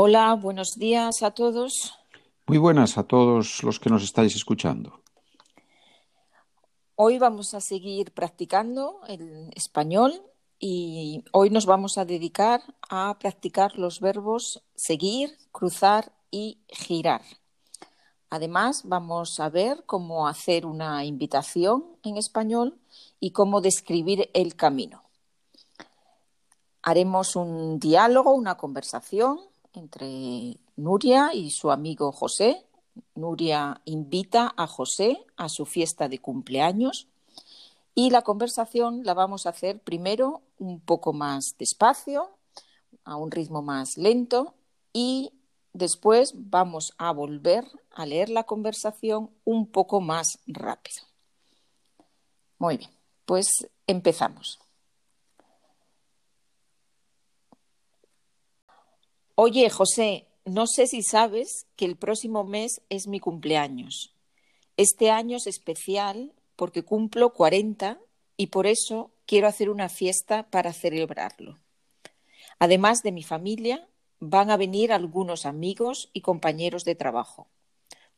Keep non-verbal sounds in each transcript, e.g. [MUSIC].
Hola, buenos días a todos. Muy buenas a todos los que nos estáis escuchando. Hoy vamos a seguir practicando el español y hoy nos vamos a dedicar a practicar los verbos seguir, cruzar y girar. Además, vamos a ver cómo hacer una invitación en español y cómo describir el camino. Haremos un diálogo, una conversación entre Nuria y su amigo José. Nuria invita a José a su fiesta de cumpleaños y la conversación la vamos a hacer primero un poco más despacio, a un ritmo más lento y después vamos a volver a leer la conversación un poco más rápido. Muy bien, pues empezamos. Oye, José, no sé si sabes que el próximo mes es mi cumpleaños. Este año es especial porque cumplo 40 y por eso quiero hacer una fiesta para celebrarlo. Además de mi familia, van a venir algunos amigos y compañeros de trabajo.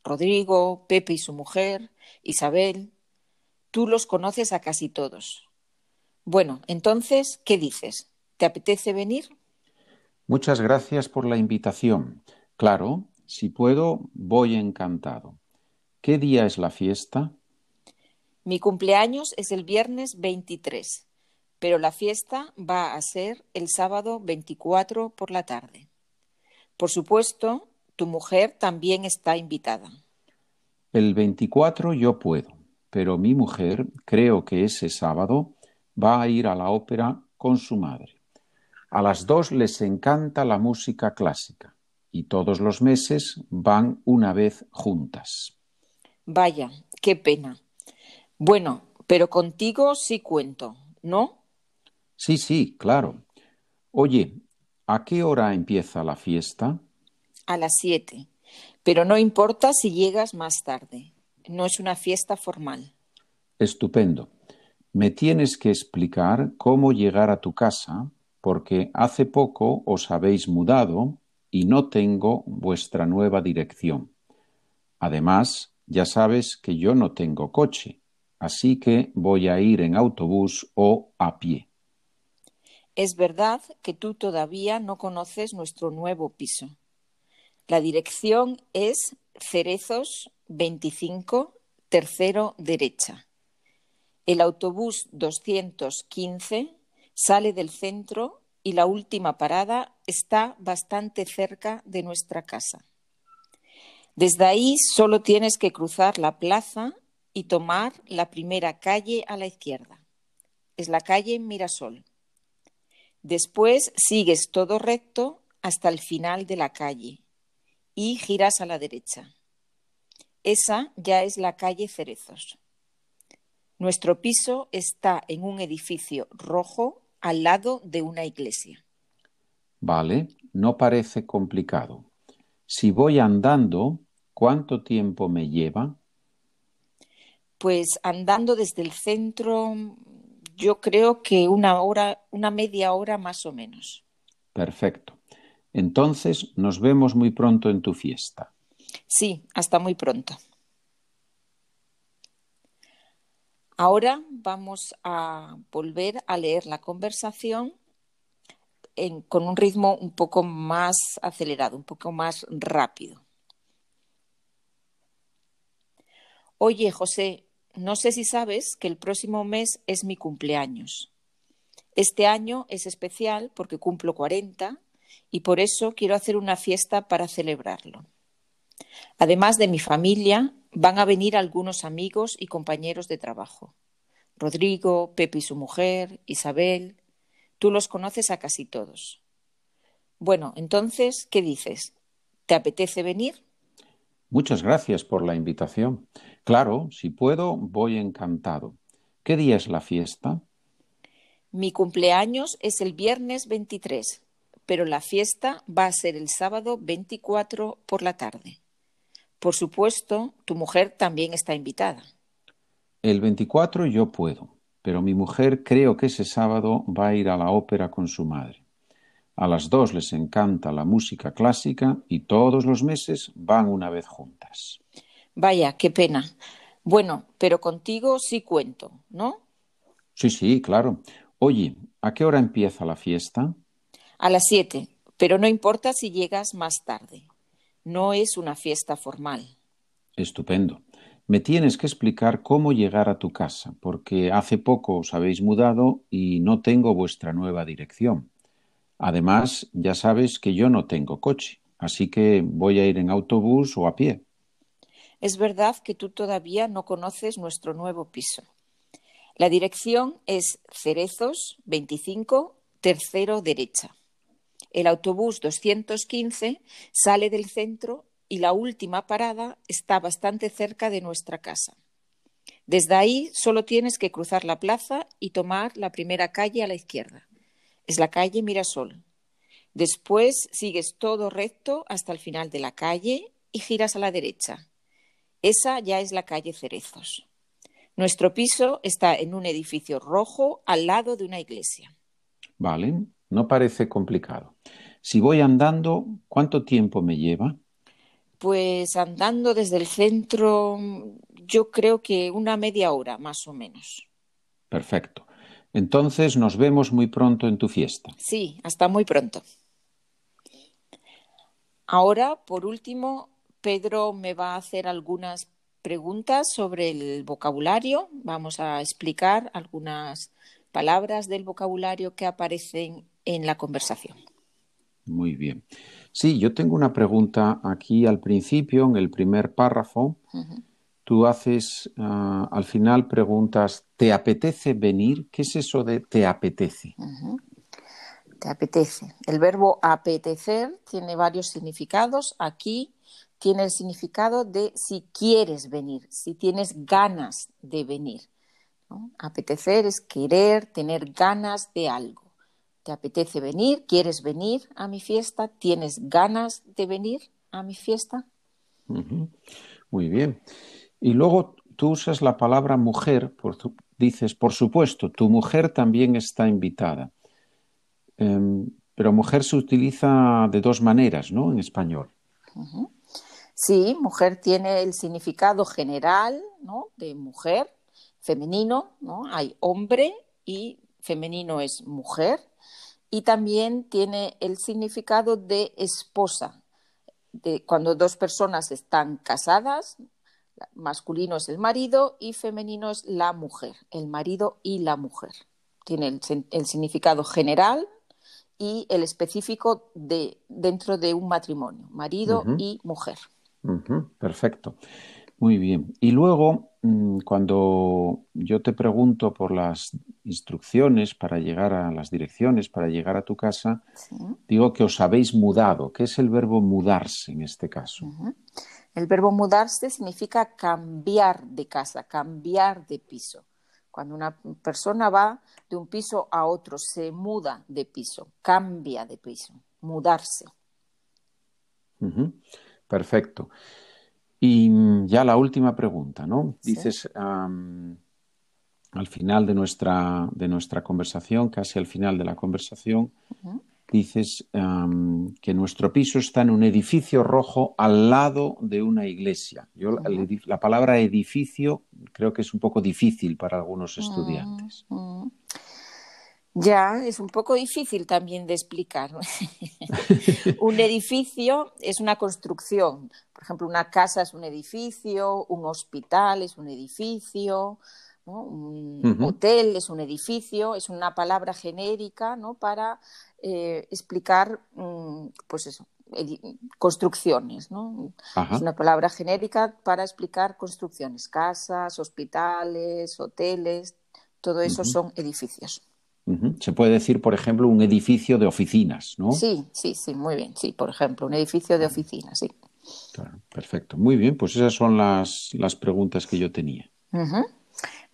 Rodrigo, Pepe y su mujer, Isabel. Tú los conoces a casi todos. Bueno, entonces, ¿qué dices? ¿Te apetece venir? Muchas gracias por la invitación. Claro, si puedo, voy encantado. ¿Qué día es la fiesta? Mi cumpleaños es el viernes 23, pero la fiesta va a ser el sábado 24 por la tarde. Por supuesto, tu mujer también está invitada. El 24 yo puedo, pero mi mujer creo que ese sábado va a ir a la ópera con su madre. A las dos les encanta la música clásica y todos los meses van una vez juntas. Vaya, qué pena. Bueno, pero contigo sí cuento, ¿no? Sí, sí, claro. Oye, ¿a qué hora empieza la fiesta? A las siete. Pero no importa si llegas más tarde. No es una fiesta formal. Estupendo. Me tienes que explicar cómo llegar a tu casa porque hace poco os habéis mudado y no tengo vuestra nueva dirección. Además, ya sabes que yo no tengo coche, así que voy a ir en autobús o a pie. Es verdad que tú todavía no conoces nuestro nuevo piso. La dirección es Cerezos 25, tercero derecha. El autobús 215 Sale del centro y la última parada está bastante cerca de nuestra casa. Desde ahí solo tienes que cruzar la plaza y tomar la primera calle a la izquierda. Es la calle Mirasol. Después sigues todo recto hasta el final de la calle y giras a la derecha. Esa ya es la calle Cerezos. Nuestro piso está en un edificio rojo al lado de una iglesia. Vale, no parece complicado. Si voy andando, ¿cuánto tiempo me lleva? Pues andando desde el centro, yo creo que una hora, una media hora más o menos. Perfecto. Entonces nos vemos muy pronto en tu fiesta. Sí, hasta muy pronto. Ahora vamos a volver a leer la conversación con un ritmo un poco más acelerado, un poco más rápido. Oye, José, no sé si sabes que el próximo mes es mi cumpleaños. Este año es especial porque cumplo 40 y por eso quiero hacer una fiesta para celebrarlo. Además de mi familia, van a venir algunos amigos y compañeros de trabajo. Rodrigo, Pepe y su mujer, Isabel. Tú los conoces a casi todos. Bueno, entonces, ¿qué dices? ¿Te apetece venir? Muchas gracias por la invitación. Claro, si puedo, voy encantado. ¿Qué día es la fiesta? Mi cumpleaños es el viernes 23, pero la fiesta va a ser el sábado 24 por la tarde. Por supuesto, tu mujer también está invitada. El 24 yo puedo, pero mi mujer creo que ese sábado va a ir a la ópera con su madre. A las dos les encanta la música clásica y todos los meses van una vez juntas. Vaya, qué pena. Bueno, pero contigo sí cuento, ¿no? Sí, sí, claro. Oye, ¿a qué hora empieza la fiesta? A las siete, pero no importa si llegas más tarde. No es una fiesta formal. Estupendo. Me tienes que explicar cómo llegar a tu casa, porque hace poco os habéis mudado y no tengo vuestra nueva dirección. Además, ya sabes que yo no tengo coche, así que voy a ir en autobús o a pie. Es verdad que tú todavía no conoces nuestro nuevo piso. La dirección es Cerezos 25, tercero derecha. El autobús 215 sale del centro y la última parada está bastante cerca de nuestra casa. Desde ahí solo tienes que cruzar la plaza y tomar la primera calle a la izquierda. Es la calle Mirasol. Después sigues todo recto hasta el final de la calle y giras a la derecha. Esa ya es la calle Cerezos. Nuestro piso está en un edificio rojo al lado de una iglesia. Vale, no parece complicado. Si voy andando, ¿cuánto tiempo me lleva? Pues andando desde el centro, yo creo que una media hora, más o menos. Perfecto. Entonces nos vemos muy pronto en tu fiesta. Sí, hasta muy pronto. Ahora, por último, Pedro me va a hacer algunas preguntas sobre el vocabulario. Vamos a explicar algunas palabras del vocabulario que aparecen en la conversación. Muy bien. Sí, yo tengo una pregunta aquí al principio, en el primer párrafo. Tú haces, uh, al final preguntas, ¿te apetece venir? ¿Qué es eso de te apetece? Te apetece. El verbo apetecer tiene varios significados. Aquí tiene el significado de si quieres venir, si tienes ganas de venir. ¿No? Apetecer es querer, tener ganas de algo. ¿Te apetece venir? ¿Quieres venir a mi fiesta? ¿Tienes ganas de venir a mi fiesta? Muy bien. Y luego tú usas la palabra mujer, por tu, dices, por supuesto, tu mujer también está invitada. Um, pero mujer se utiliza de dos maneras, ¿no? En español. Uh -huh. Sí, mujer tiene el significado general, ¿no? De mujer, femenino, ¿no? Hay hombre y femenino es mujer y también tiene el significado de esposa. De cuando dos personas están casadas, masculino es el marido y femenino es la mujer, el marido y la mujer. Tiene el, el significado general y el específico de, dentro de un matrimonio, marido uh -huh. y mujer. Uh -huh. Perfecto. Muy bien. Y luego, mm, cuando yo te pregunto por las instrucciones para llegar a las direcciones, para llegar a tu casa, sí. digo que os habéis mudado. ¿Qué es el verbo mudarse en este caso? Uh -huh. El verbo mudarse significa cambiar de casa, cambiar de piso. Cuando una persona va de un piso a otro, se muda de piso, cambia de piso, mudarse. Uh -huh. Perfecto. Y ya la última pregunta, ¿no? Sí. Dices um, al final de nuestra, de nuestra conversación, casi al final de la conversación, uh -huh. dices um, que nuestro piso está en un edificio rojo al lado de una iglesia. Yo, uh -huh. la, la, palabra edificio creo que es un poco difícil para algunos estudiantes. Uh -huh. Ya, es un poco difícil también de explicar. [LAUGHS] un edificio es una construcción. Por ejemplo, una casa es un edificio, un hospital es un edificio, ¿no? un uh -huh. hotel es un edificio, es una palabra genérica ¿no? para eh, explicar, mm, pues eso, construcciones, ¿no? Es una palabra genérica para explicar construcciones, casas, hospitales, hoteles, todo eso uh -huh. son edificios. Uh -huh. Se puede decir, por ejemplo, un edificio de oficinas, ¿no? Sí, sí, sí, muy bien. Sí, por ejemplo, un edificio de oficinas, sí. Claro, perfecto. Muy bien, pues esas son las, las preguntas que yo tenía. Uh -huh.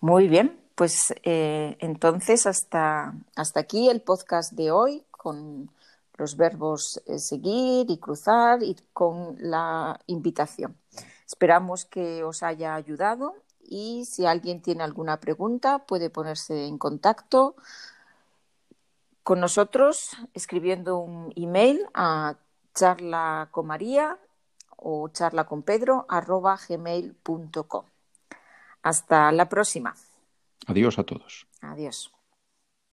Muy bien, pues eh, entonces hasta, hasta aquí el podcast de hoy con los verbos eh, seguir y cruzar y con la invitación. Esperamos que os haya ayudado y si alguien tiene alguna pregunta puede ponerse en contacto con nosotros escribiendo un email a charla con María o charla con Pedro gmail.com. Hasta la próxima. Adiós a todos. Adiós.